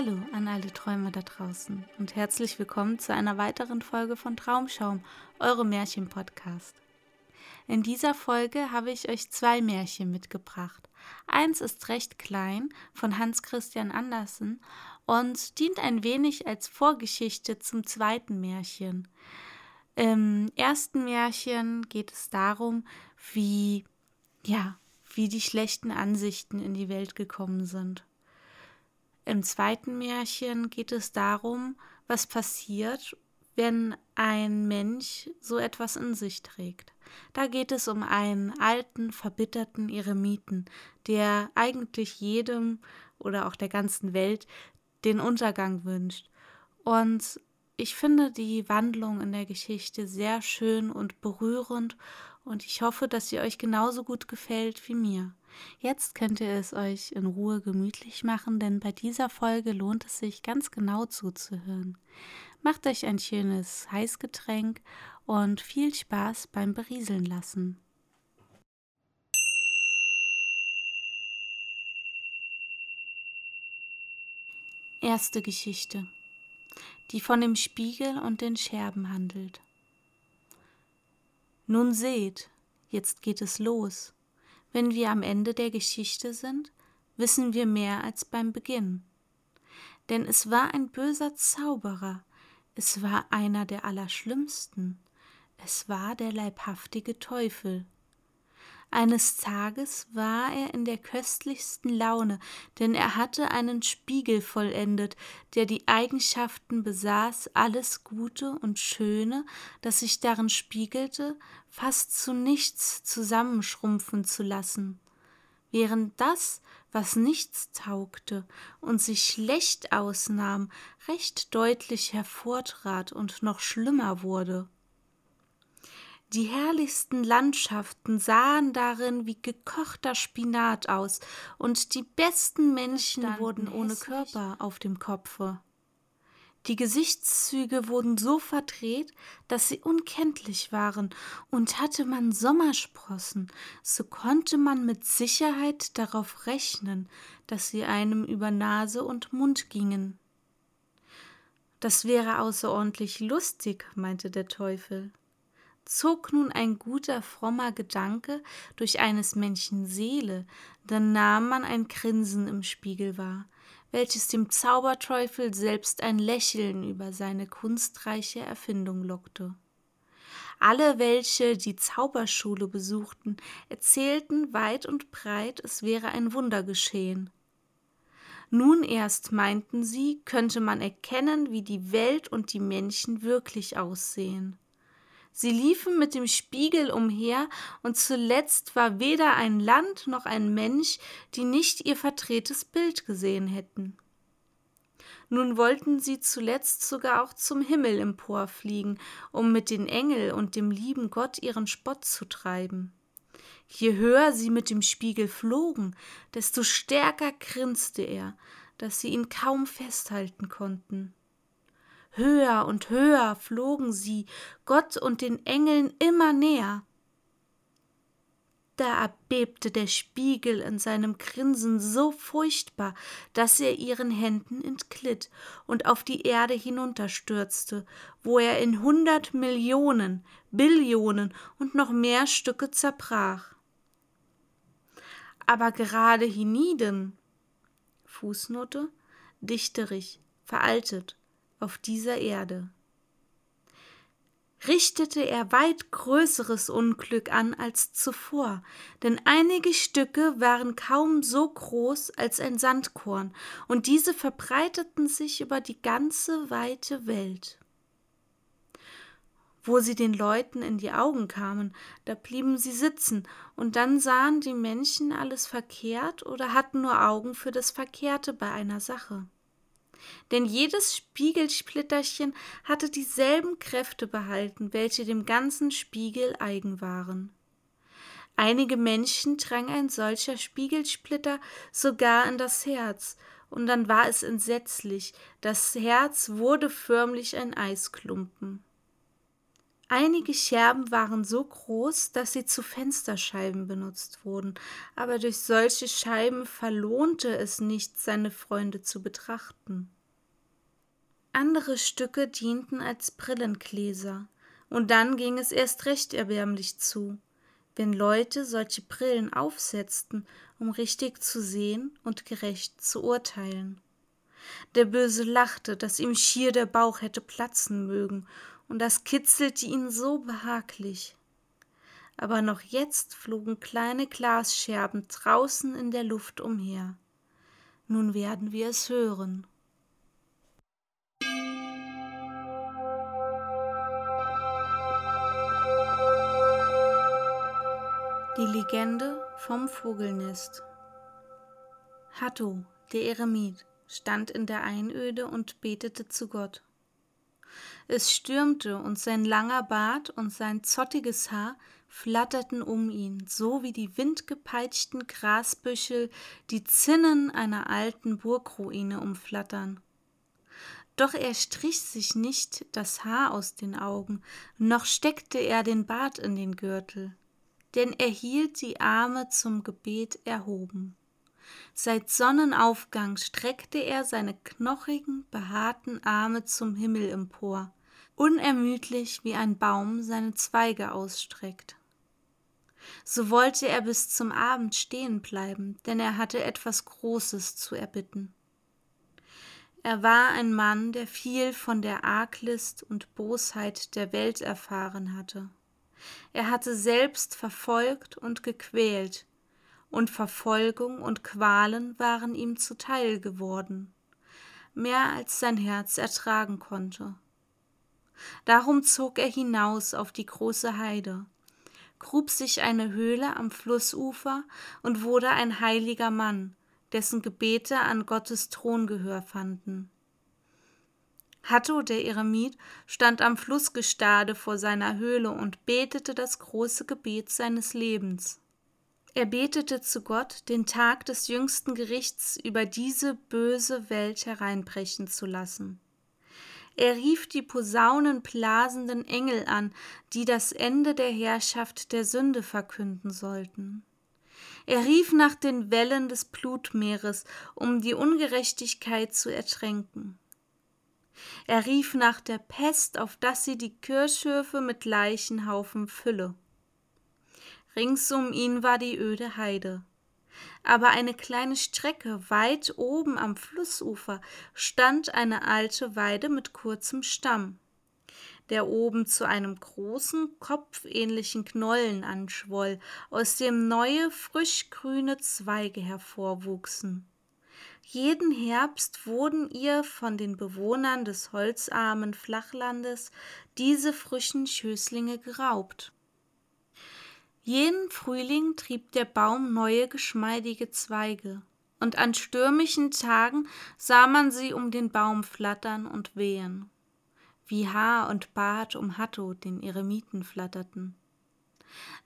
Hallo an alle Träumer da draußen und herzlich willkommen zu einer weiteren Folge von Traumschaum, eure Märchen-Podcast. In dieser Folge habe ich euch zwei Märchen mitgebracht. Eins ist recht klein von Hans Christian Andersen und dient ein wenig als Vorgeschichte zum zweiten Märchen. Im ersten Märchen geht es darum, wie ja, wie die schlechten Ansichten in die Welt gekommen sind. Im zweiten Märchen geht es darum, was passiert, wenn ein Mensch so etwas in sich trägt. Da geht es um einen alten, verbitterten Eremiten, der eigentlich jedem oder auch der ganzen Welt den Untergang wünscht. Und ich finde die Wandlung in der Geschichte sehr schön und berührend und ich hoffe, dass sie euch genauso gut gefällt wie mir. Jetzt könnt ihr es euch in Ruhe gemütlich machen, denn bei dieser Folge lohnt es sich ganz genau zuzuhören. Macht euch ein schönes Heißgetränk und viel Spaß beim Berieseln lassen. Erste Geschichte, die von dem Spiegel und den Scherben handelt. Nun seht, jetzt geht es los. Wenn wir am Ende der Geschichte sind, wissen wir mehr als beim Beginn. Denn es war ein böser Zauberer, es war einer der Allerschlimmsten, es war der leibhaftige Teufel. Eines Tages war er in der köstlichsten Laune, denn er hatte einen Spiegel vollendet, der die Eigenschaften besaß, alles Gute und Schöne, das sich darin spiegelte, fast zu nichts zusammenschrumpfen zu lassen, während das, was nichts taugte und sich schlecht ausnahm, recht deutlich hervortrat und noch schlimmer wurde. Die herrlichsten Landschaften sahen darin wie gekochter Spinat aus, und die besten Menschen Standen wurden ohne Körper auf dem Kopfe. Die Gesichtszüge wurden so verdreht, dass sie unkenntlich waren, und hatte man Sommersprossen, so konnte man mit Sicherheit darauf rechnen, dass sie einem über Nase und Mund gingen. Das wäre außerordentlich lustig, meinte der Teufel zog nun ein guter, frommer Gedanke durch eines Menschen Seele, dann nahm man ein Grinsen im Spiegel wahr, welches dem Zauberteufel selbst ein Lächeln über seine kunstreiche Erfindung lockte. Alle, welche die Zauberschule besuchten, erzählten weit und breit, es wäre ein Wunder geschehen. Nun erst, meinten sie, könnte man erkennen, wie die Welt und die Menschen wirklich aussehen. Sie liefen mit dem Spiegel umher, und zuletzt war weder ein Land noch ein Mensch, die nicht ihr verdrehtes Bild gesehen hätten. Nun wollten sie zuletzt sogar auch zum Himmel emporfliegen, um mit den Engel und dem lieben Gott ihren Spott zu treiben. Je höher sie mit dem Spiegel flogen, desto stärker grinste er, dass sie ihn kaum festhalten konnten. Höher und höher flogen sie, Gott und den Engeln immer näher. Da erbebte der Spiegel in seinem Grinsen so furchtbar, dass er ihren Händen entglitt und auf die Erde hinunterstürzte, wo er in hundert Millionen, Billionen und noch mehr Stücke zerbrach. Aber gerade hienieden, Fußnote, dichterig, veraltet, auf dieser Erde richtete er weit größeres Unglück an als zuvor, denn einige Stücke waren kaum so groß als ein Sandkorn, und diese verbreiteten sich über die ganze weite Welt. Wo sie den Leuten in die Augen kamen, da blieben sie sitzen, und dann sahen die Menschen alles verkehrt oder hatten nur Augen für das Verkehrte bei einer Sache denn jedes Spiegelsplitterchen hatte dieselben Kräfte behalten, welche dem ganzen Spiegel eigen waren. Einige Menschen drang ein solcher Spiegelsplitter sogar in das Herz, und dann war es entsetzlich, das Herz wurde förmlich ein Eisklumpen. Einige Scherben waren so groß, dass sie zu Fensterscheiben benutzt wurden, aber durch solche Scheiben verlohnte es nicht, seine Freunde zu betrachten. Andere Stücke dienten als Brillengläser, und dann ging es erst recht erbärmlich zu, wenn Leute solche Brillen aufsetzten, um richtig zu sehen und gerecht zu urteilen. Der Böse lachte, dass ihm schier der Bauch hätte platzen mögen, und das kitzelte ihn so behaglich. Aber noch jetzt flogen kleine Glasscherben draußen in der Luft umher. Nun werden wir es hören. Die Legende vom Vogelnest Hatto, der Eremit, stand in der Einöde und betete zu Gott. Es stürmte, und sein langer Bart und sein zottiges Haar flatterten um ihn, so wie die windgepeitschten Grasbüschel die Zinnen einer alten Burgruine umflattern. Doch er strich sich nicht das Haar aus den Augen, noch steckte er den Bart in den Gürtel, denn er hielt die Arme zum Gebet erhoben. Seit Sonnenaufgang streckte er seine knochigen, behaarten Arme zum Himmel empor, unermüdlich wie ein Baum seine Zweige ausstreckt. So wollte er bis zum Abend stehen bleiben, denn er hatte etwas Großes zu erbitten. Er war ein Mann, der viel von der Arglist und Bosheit der Welt erfahren hatte. Er hatte selbst verfolgt und gequält, und Verfolgung und Qualen waren ihm zuteil geworden, mehr als sein Herz ertragen konnte. Darum zog er hinaus auf die große Heide, grub sich eine Höhle am Flussufer und wurde ein heiliger Mann, dessen Gebete an Gottes Thron Gehör fanden. Hatto, der Eremit, stand am Flussgestade vor seiner Höhle und betete das große Gebet seines Lebens. Er betete zu Gott, den Tag des jüngsten Gerichts über diese böse Welt hereinbrechen zu lassen. Er rief die posaunenblasenden Engel an, die das Ende der Herrschaft der Sünde verkünden sollten. Er rief nach den Wellen des Blutmeeres, um die Ungerechtigkeit zu ertränken. Er rief nach der Pest, auf dass sie die Kirchhöfe mit Leichenhaufen fülle. Rings um ihn war die öde Heide. Aber eine kleine Strecke weit oben am Flussufer stand eine alte Weide mit kurzem Stamm, der oben zu einem großen, kopfähnlichen Knollen anschwoll, aus dem neue, frischgrüne Zweige hervorwuchsen. Jeden Herbst wurden ihr von den Bewohnern des holzarmen Flachlandes diese frischen Schößlinge geraubt. Jeden Frühling trieb der Baum neue geschmeidige Zweige, und an stürmischen Tagen sah man sie um den Baum flattern und wehen, wie Haar und Bart um Hatto, den Eremiten, flatterten.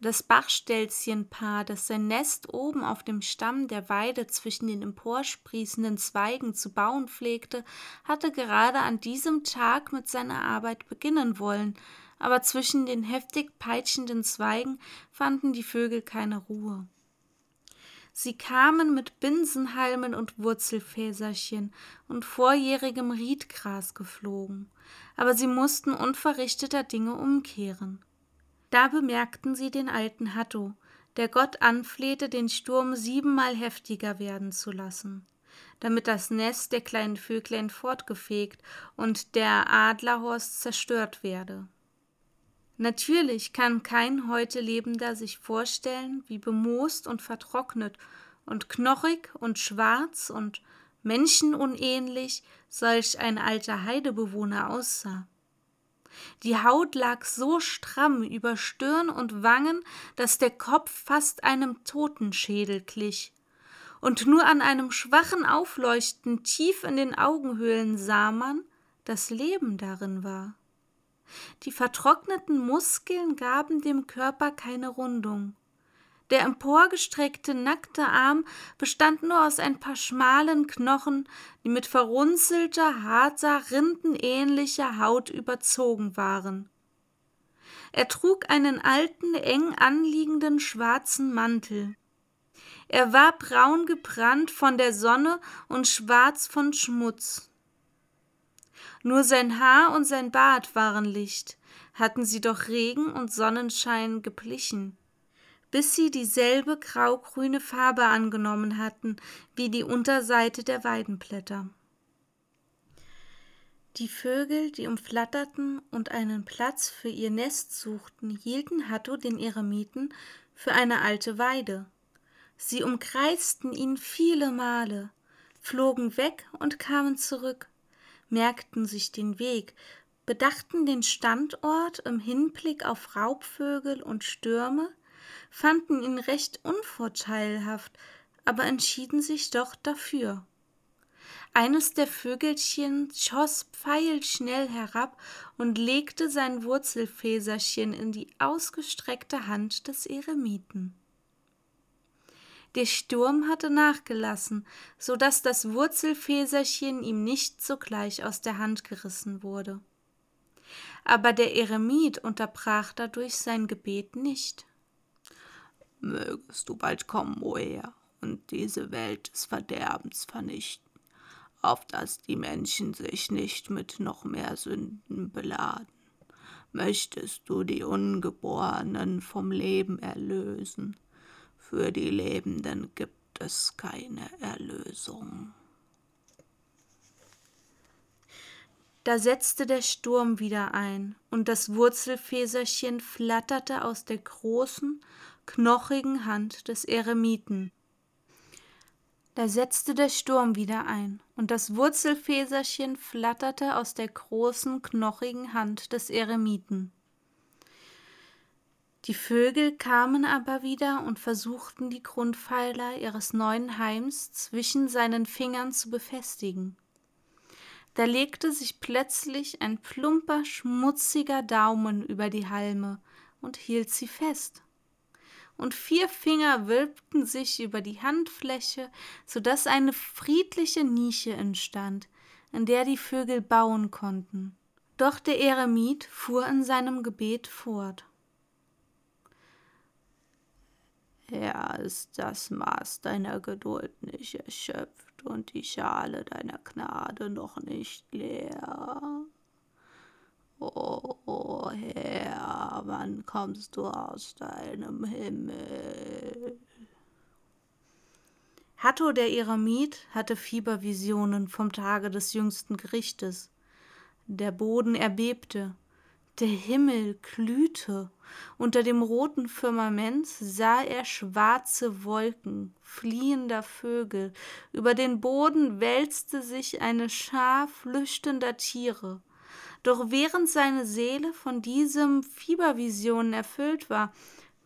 Das Bachstelzchenpaar, das sein Nest oben auf dem Stamm der Weide zwischen den emporsprießenden Zweigen zu bauen pflegte, hatte gerade an diesem Tag mit seiner Arbeit beginnen wollen, aber zwischen den heftig peitschenden Zweigen fanden die Vögel keine Ruhe. Sie kamen mit Binsenhalmen und Wurzelfäserchen und vorjährigem Riedgras geflogen, aber sie mussten unverrichteter Dinge umkehren. Da bemerkten sie den alten Hatto, der Gott anflehte, den Sturm siebenmal heftiger werden zu lassen, damit das Nest der kleinen Vöglein fortgefegt und der Adlerhorst zerstört werde. Natürlich kann kein heute Lebender sich vorstellen, wie bemoost und vertrocknet und knochig und schwarz und menschenunähnlich solch ein alter Heidebewohner aussah. Die Haut lag so stramm über Stirn und Wangen, dass der Kopf fast einem Totenschädel glich. Und nur an einem schwachen Aufleuchten tief in den Augenhöhlen sah man, dass Leben darin war. Die vertrockneten Muskeln gaben dem Körper keine Rundung. Der emporgestreckte nackte Arm bestand nur aus ein paar schmalen Knochen, die mit verrunzelter, harter, rindenähnlicher Haut überzogen waren. Er trug einen alten, eng anliegenden schwarzen Mantel. Er war braun gebrannt von der Sonne und schwarz von Schmutz. Nur sein Haar und sein Bart waren Licht, hatten sie doch Regen und Sonnenschein geplichen bis sie dieselbe graugrüne Farbe angenommen hatten wie die Unterseite der Weidenblätter. Die Vögel, die umflatterten und einen Platz für ihr Nest suchten, hielten Hatto den Eremiten für eine alte Weide. Sie umkreisten ihn viele Male, flogen weg und kamen zurück, merkten sich den Weg, bedachten den Standort im Hinblick auf Raubvögel und Stürme, fanden ihn recht unvorteilhaft, aber entschieden sich doch dafür. Eines der Vögelchen schoss pfeilschnell herab und legte sein Wurzelfäserchen in die ausgestreckte Hand des Eremiten. Der Sturm hatte nachgelassen, so dass das Wurzelfäserchen ihm nicht sogleich aus der Hand gerissen wurde. Aber der Eremit unterbrach dadurch sein Gebet nicht mögest du bald kommen, o Herr, und diese Welt des Verderbens vernichten, auf dass die Menschen sich nicht mit noch mehr Sünden beladen. Möchtest du die Ungeborenen vom Leben erlösen, für die Lebenden gibt es keine Erlösung. Da setzte der Sturm wieder ein, und das Wurzelfäserchen flatterte aus der großen, knochigen Hand des Eremiten. Da setzte der Sturm wieder ein, und das Wurzelfäserchen flatterte aus der großen, knochigen Hand des Eremiten. Die Vögel kamen aber wieder und versuchten die Grundpfeiler ihres neuen Heims zwischen seinen Fingern zu befestigen. Da legte sich plötzlich ein plumper, schmutziger Daumen über die Halme und hielt sie fest und vier Finger wölbten sich über die Handfläche, so dass eine friedliche Nische entstand, in der die Vögel bauen konnten. Doch der Eremit fuhr in seinem Gebet fort. Herr, ist das Maß deiner Geduld nicht erschöpft und die Schale deiner Gnade noch nicht leer? O oh, Herr, wann kommst du aus deinem Himmel? Hatto der Eremit hatte Fiebervisionen vom Tage des jüngsten Gerichtes. Der Boden erbebte, Der Himmel glühte, unter dem roten Firmament sah er schwarze Wolken fliehender Vögel, über den Boden wälzte sich eine Schar flüchtender Tiere. Doch während seine Seele von diesem Fiebervisionen erfüllt war,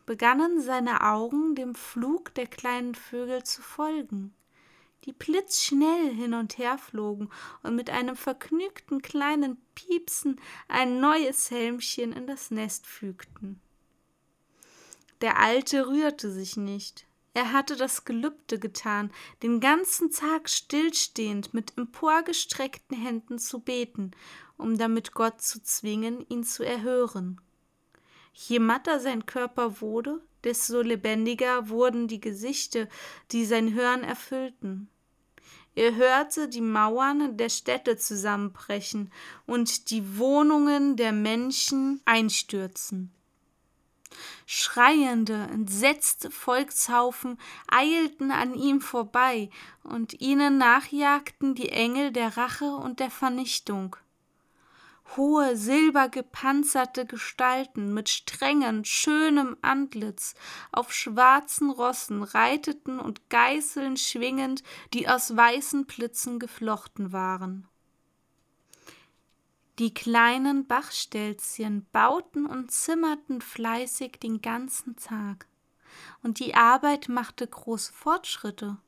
begannen seine Augen dem Flug der kleinen Vögel zu folgen die blitzschnell hin und her flogen und mit einem vergnügten kleinen Piepsen ein neues Helmchen in das Nest fügten. Der Alte rührte sich nicht. Er hatte das Gelübde getan, den ganzen Tag stillstehend mit emporgestreckten Händen zu beten, um damit Gott zu zwingen, ihn zu erhören. Je matter sein Körper wurde, desto lebendiger wurden die Gesichter, die sein Hören erfüllten. Er hörte die Mauern der Städte zusammenbrechen und die Wohnungen der Menschen einstürzen. Schreiende, entsetzte Volkshaufen eilten an ihm vorbei, und ihnen nachjagten die Engel der Rache und der Vernichtung hohe, silbergepanzerte Gestalten mit strengem, schönem Antlitz auf schwarzen Rossen reiteten und Geißeln schwingend, die aus weißen Plitzen geflochten waren. Die kleinen Bachstelzchen bauten und zimmerten fleißig den ganzen Tag, und die Arbeit machte große Fortschritte.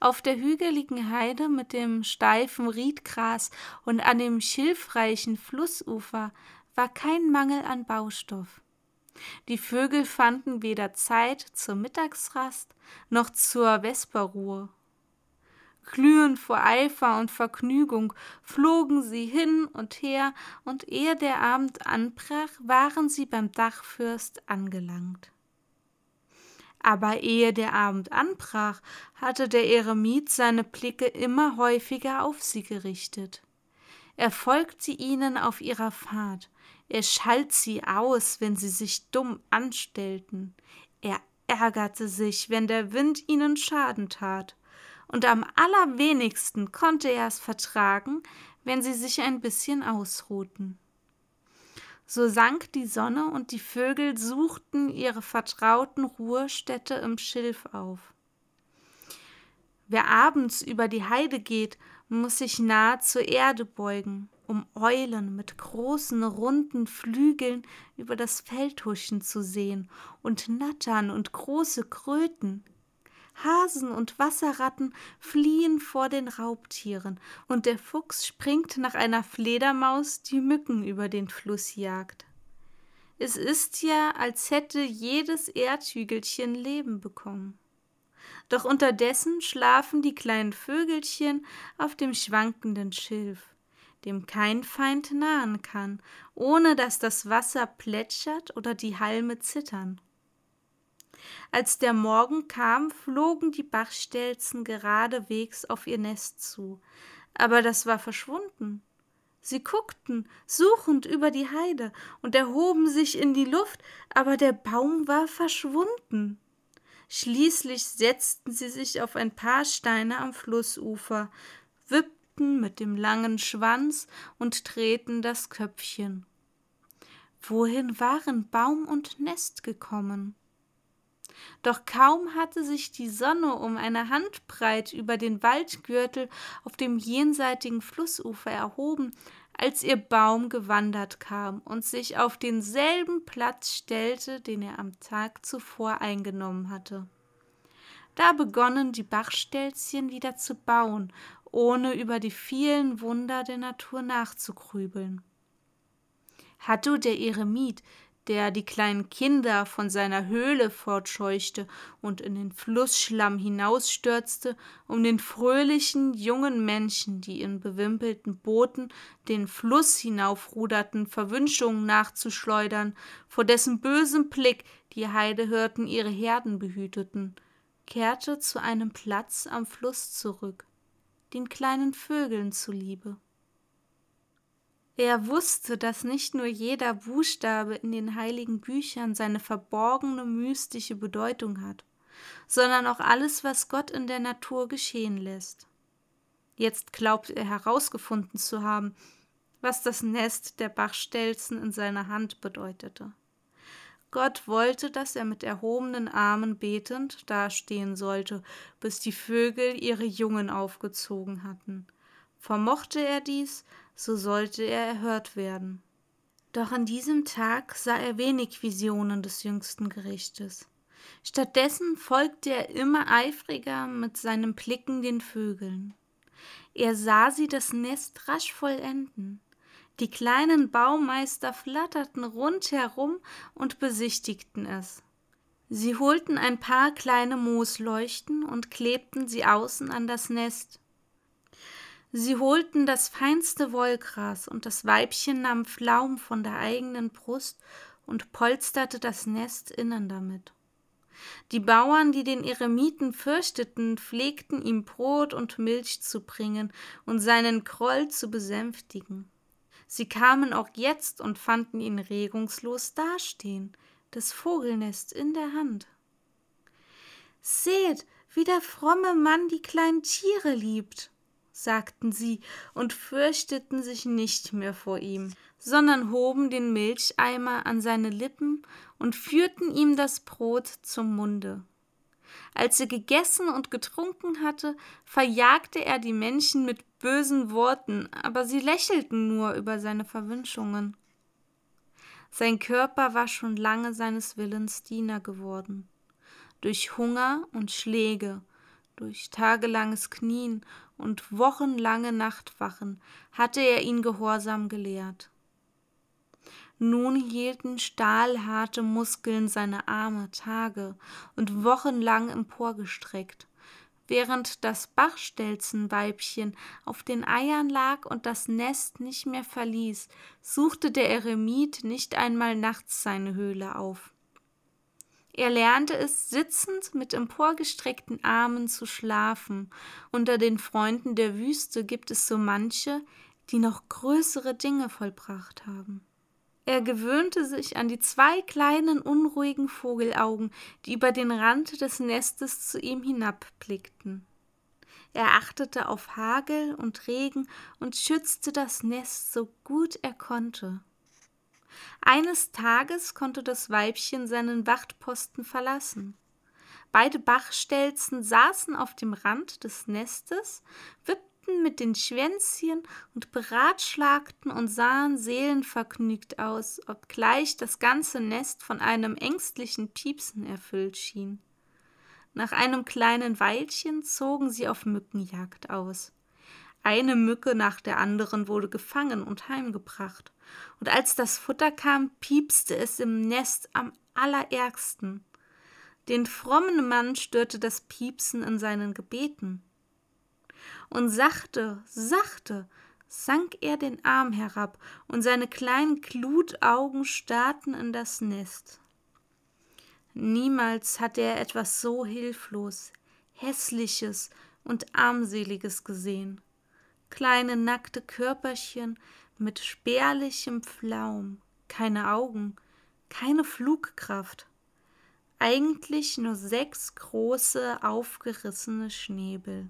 Auf der hügeligen Heide mit dem steifen Riedgras und an dem schilfreichen Flussufer war kein Mangel an Baustoff. Die Vögel fanden weder Zeit zur Mittagsrast noch zur Vesperruhe. Glühend vor Eifer und Vergnügung flogen sie hin und her, und ehe der Abend anbrach, waren sie beim Dachfürst angelangt. Aber ehe der Abend anbrach, hatte der Eremit seine Blicke immer häufiger auf sie gerichtet. Er folgte ihnen auf ihrer Fahrt, er schalt sie aus, wenn sie sich dumm anstellten, er ärgerte sich, wenn der Wind ihnen Schaden tat, und am allerwenigsten konnte er es vertragen, wenn sie sich ein bisschen ausruhten. So sank die Sonne und die Vögel suchten ihre vertrauten Ruhestätte im Schilf auf. Wer abends über die Heide geht, muss sich nahe zur Erde beugen, um Eulen mit großen runden Flügeln über das Feld huschen zu sehen und Nattern und große Kröten. Hasen und Wasserratten fliehen vor den Raubtieren, und der Fuchs springt nach einer Fledermaus, die Mücken über den Fluss jagt. Es ist ja, als hätte jedes Erdhügelchen Leben bekommen. Doch unterdessen schlafen die kleinen Vögelchen auf dem schwankenden Schilf, dem kein Feind nahen kann, ohne dass das Wasser plätschert oder die Halme zittern. Als der Morgen kam, flogen die Bachstelzen geradewegs auf ihr Nest zu, aber das war verschwunden. Sie guckten suchend über die Heide und erhoben sich in die Luft, aber der Baum war verschwunden. Schließlich setzten sie sich auf ein paar Steine am Flussufer, wippten mit dem langen Schwanz und drehten das Köpfchen. Wohin waren Baum und Nest gekommen? Doch kaum hatte sich die Sonne um eine Handbreit über den Waldgürtel auf dem jenseitigen Flussufer erhoben, als ihr Baum gewandert kam und sich auf denselben Platz stellte, den er am Tag zuvor eingenommen hatte. Da begonnen die Bachstelzchen wieder zu bauen, ohne über die vielen Wunder der Natur nachzugrübeln. Hatto der Eremit, der die kleinen Kinder von seiner Höhle fortscheuchte und in den Flussschlamm hinausstürzte, um den fröhlichen jungen Menschen, die in bewimpelten Booten den Fluss hinaufruderten, Verwünschungen nachzuschleudern, vor dessen bösem Blick die Heidehirten ihre Herden behüteten, kehrte zu einem Platz am Fluss zurück, den kleinen Vögeln zuliebe. Er wusste, dass nicht nur jeder Buchstabe in den heiligen Büchern seine verborgene mystische Bedeutung hat, sondern auch alles, was Gott in der Natur geschehen lässt. Jetzt glaubt er herausgefunden zu haben, was das Nest der Bachstelzen in seiner Hand bedeutete. Gott wollte, dass er mit erhobenen Armen betend dastehen sollte, bis die Vögel ihre Jungen aufgezogen hatten. Vermochte er dies, so sollte er erhört werden. Doch an diesem Tag sah er wenig Visionen des jüngsten Gerichtes. Stattdessen folgte er immer eifriger mit seinen Blicken den Vögeln. Er sah sie das Nest rasch vollenden. Die kleinen Baumeister flatterten rundherum und besichtigten es. Sie holten ein paar kleine Moosleuchten und klebten sie außen an das Nest. Sie holten das feinste Wollgras, und das Weibchen nahm Pflaum von der eigenen Brust und polsterte das Nest innen damit. Die Bauern, die den Eremiten fürchteten, pflegten ihm Brot und Milch zu bringen und seinen Groll zu besänftigen. Sie kamen auch jetzt und fanden ihn regungslos dastehen, das Vogelnest in der Hand. Seht, wie der fromme Mann die kleinen Tiere liebt, sagten sie und fürchteten sich nicht mehr vor ihm, sondern hoben den Milcheimer an seine Lippen und führten ihm das Brot zum Munde. Als er gegessen und getrunken hatte, verjagte er die Menschen mit bösen Worten, aber sie lächelten nur über seine Verwünschungen. Sein Körper war schon lange seines Willens Diener geworden. Durch Hunger und Schläge, durch tagelanges Knien und wochenlange Nachtwachen hatte er ihn Gehorsam gelehrt. Nun hielten stahlharte Muskeln seine Arme Tage und wochenlang emporgestreckt, während das Bachstelzenweibchen auf den Eiern lag und das Nest nicht mehr verließ, suchte der Eremit nicht einmal nachts seine Höhle auf. Er lernte es, sitzend mit emporgestreckten Armen zu schlafen. Unter den Freunden der Wüste gibt es so manche, die noch größere Dinge vollbracht haben. Er gewöhnte sich an die zwei kleinen unruhigen Vogelaugen, die über den Rand des Nestes zu ihm hinabblickten. Er achtete auf Hagel und Regen und schützte das Nest so gut er konnte. Eines Tages konnte das Weibchen seinen Wachtposten verlassen. Beide Bachstelzen saßen auf dem Rand des Nestes, wippten mit den Schwänzchen und beratschlagten und sahen seelenvergnügt aus, obgleich das ganze Nest von einem ängstlichen Piepsen erfüllt schien. Nach einem kleinen Weilchen zogen sie auf Mückenjagd aus. Eine Mücke nach der anderen wurde gefangen und heimgebracht, und als das Futter kam, piepste es im Nest am allerärgsten. Den frommen Mann störte das Piepsen in seinen Gebeten und sachte, sachte sank er den Arm herab, und seine kleinen Glutaugen starrten in das Nest. Niemals hatte er etwas so hilflos, hässliches und armseliges gesehen. Kleine nackte Körperchen mit spärlichem Pflaum, keine Augen, keine Flugkraft, eigentlich nur sechs große aufgerissene Schnäbel.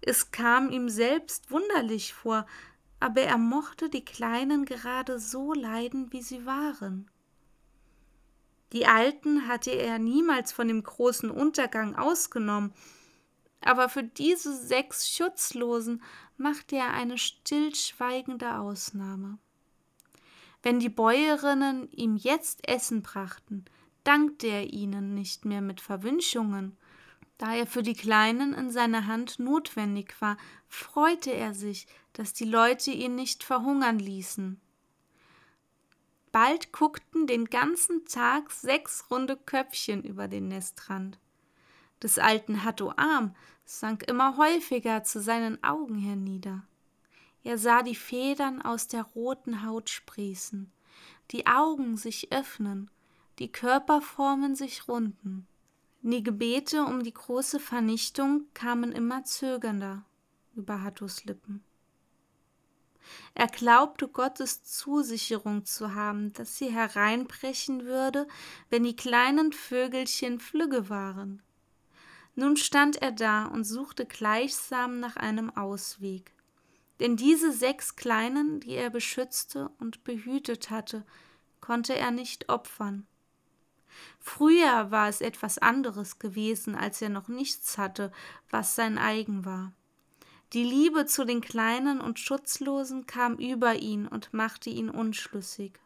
Es kam ihm selbst wunderlich vor, aber er mochte die Kleinen gerade so leiden, wie sie waren. Die Alten hatte er niemals von dem großen Untergang ausgenommen, aber für diese sechs Schutzlosen machte er eine stillschweigende Ausnahme. Wenn die Bäuerinnen ihm jetzt Essen brachten, dankte er ihnen nicht mehr mit Verwünschungen, da er für die Kleinen in seiner Hand notwendig war, freute er sich, dass die Leute ihn nicht verhungern ließen. Bald guckten den ganzen Tag sechs runde Köpfchen über den Nestrand. Des alten Hatto Arm sank immer häufiger zu seinen Augen hernieder. Er sah die Federn aus der roten Haut sprießen, die Augen sich öffnen, die Körperformen sich runden. Die Gebete um die große Vernichtung kamen immer zögernder über Hattos Lippen. Er glaubte Gottes Zusicherung zu haben, dass sie hereinbrechen würde, wenn die kleinen Vögelchen flügge waren. Nun stand er da und suchte gleichsam nach einem Ausweg. Denn diese sechs Kleinen, die er beschützte und behütet hatte, konnte er nicht opfern. Früher war es etwas anderes gewesen, als er noch nichts hatte, was sein eigen war. Die Liebe zu den Kleinen und Schutzlosen kam über ihn und machte ihn unschlüssig.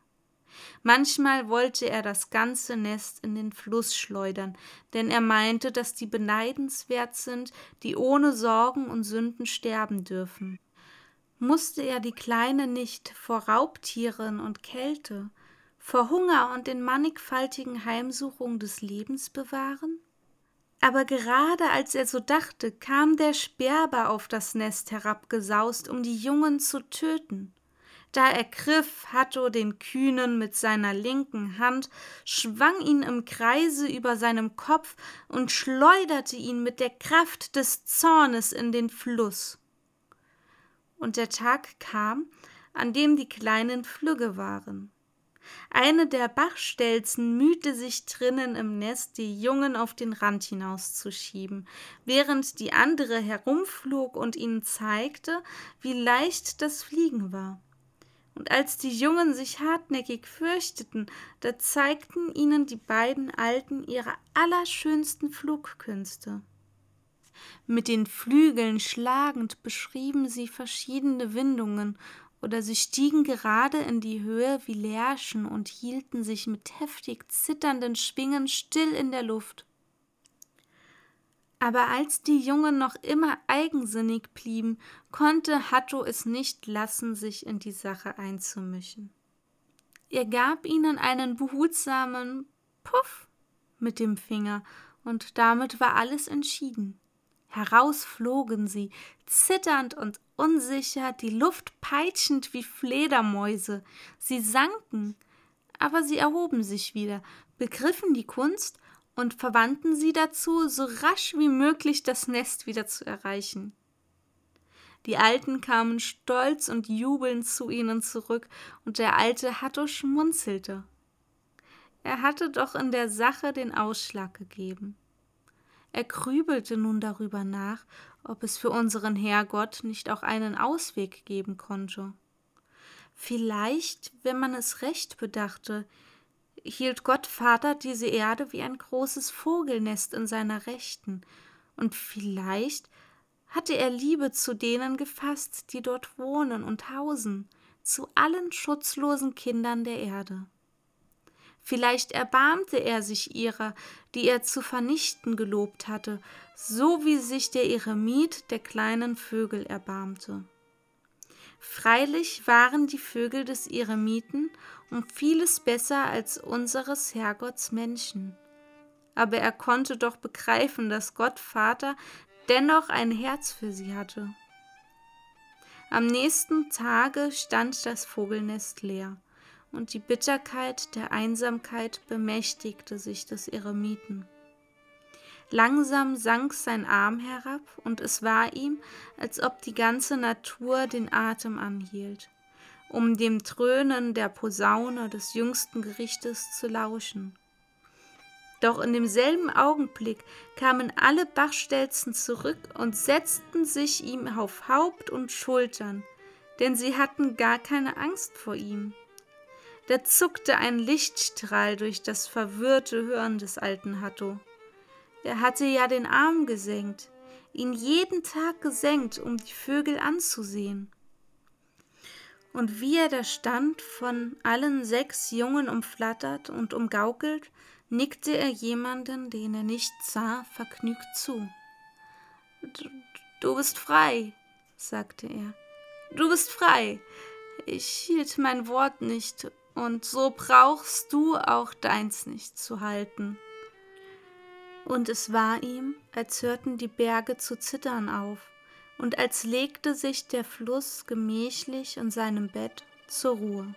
Manchmal wollte er das ganze Nest in den Fluss schleudern, denn er meinte, dass die beneidenswert sind, die ohne Sorgen und Sünden sterben dürfen. Musste er die Kleine nicht vor Raubtieren und Kälte, vor Hunger und den mannigfaltigen Heimsuchungen des Lebens bewahren? Aber gerade als er so dachte, kam der Sperber auf das Nest herabgesaust, um die Jungen zu töten. Da ergriff Hatto den Kühnen mit seiner linken Hand, schwang ihn im Kreise über seinem Kopf und schleuderte ihn mit der Kraft des Zornes in den Fluss. Und der Tag kam, an dem die kleinen Flügge waren. Eine der Bachstelzen mühte sich drinnen im Nest, die Jungen auf den Rand hinauszuschieben, während die andere herumflog und ihnen zeigte, wie leicht das Fliegen war. Und als die Jungen sich hartnäckig fürchteten, da zeigten ihnen die beiden Alten ihre allerschönsten Flugkünste. Mit den Flügeln schlagend beschrieben sie verschiedene Windungen, oder sie stiegen gerade in die Höhe wie Lärchen und hielten sich mit heftig zitternden Schwingen still in der Luft. Aber als die Jungen noch immer eigensinnig blieben, konnte Hatto es nicht lassen, sich in die Sache einzumischen. Er gab ihnen einen behutsamen Puff mit dem Finger, und damit war alles entschieden. Heraus flogen sie, zitternd und unsicher, die Luft peitschend wie Fledermäuse. Sie sanken, aber sie erhoben sich wieder, begriffen die Kunst und verwandten sie dazu, so rasch wie möglich das Nest wieder zu erreichen. Die Alten kamen stolz und jubelnd zu ihnen zurück, und der alte Hatto schmunzelte. Er hatte doch in der Sache den Ausschlag gegeben. Er grübelte nun darüber nach, ob es für unseren Herrgott nicht auch einen Ausweg geben konnte. Vielleicht, wenn man es recht bedachte, hielt Gott Vater diese Erde wie ein großes Vogelnest in seiner Rechten, und vielleicht hatte er Liebe zu denen gefasst, die dort wohnen und hausen, zu allen schutzlosen Kindern der Erde. Vielleicht erbarmte er sich ihrer, die er zu vernichten gelobt hatte, so wie sich der Eremit der kleinen Vögel erbarmte. Freilich waren die Vögel des Eremiten um vieles besser als unseres Herrgotts Menschen. Aber er konnte doch begreifen, dass Gott Vater dennoch ein Herz für sie hatte. Am nächsten Tage stand das Vogelnest leer und die Bitterkeit der Einsamkeit bemächtigte sich des Eremiten. Langsam sank sein Arm herab, und es war ihm, als ob die ganze Natur den Atem anhielt, um dem Dröhnen der Posaune des jüngsten Gerichtes zu lauschen. Doch in demselben Augenblick kamen alle Bachstelzen zurück und setzten sich ihm auf Haupt und Schultern, denn sie hatten gar keine Angst vor ihm. Da zuckte ein Lichtstrahl durch das verwirrte Hören des alten Hatto. Er hatte ja den Arm gesenkt, ihn jeden Tag gesenkt, um die Vögel anzusehen. Und wie er da stand, von allen sechs Jungen umflattert und umgaukelt, nickte er jemanden, den er nicht sah, vergnügt zu. Du, bist frei, sagte er. Du bist frei. Ich hielt mein Wort nicht und so brauchst du auch deins nicht zu halten. Und es war ihm, als hörten die Berge zu zittern auf, und als legte sich der Fluss gemächlich in seinem Bett zur Ruhe.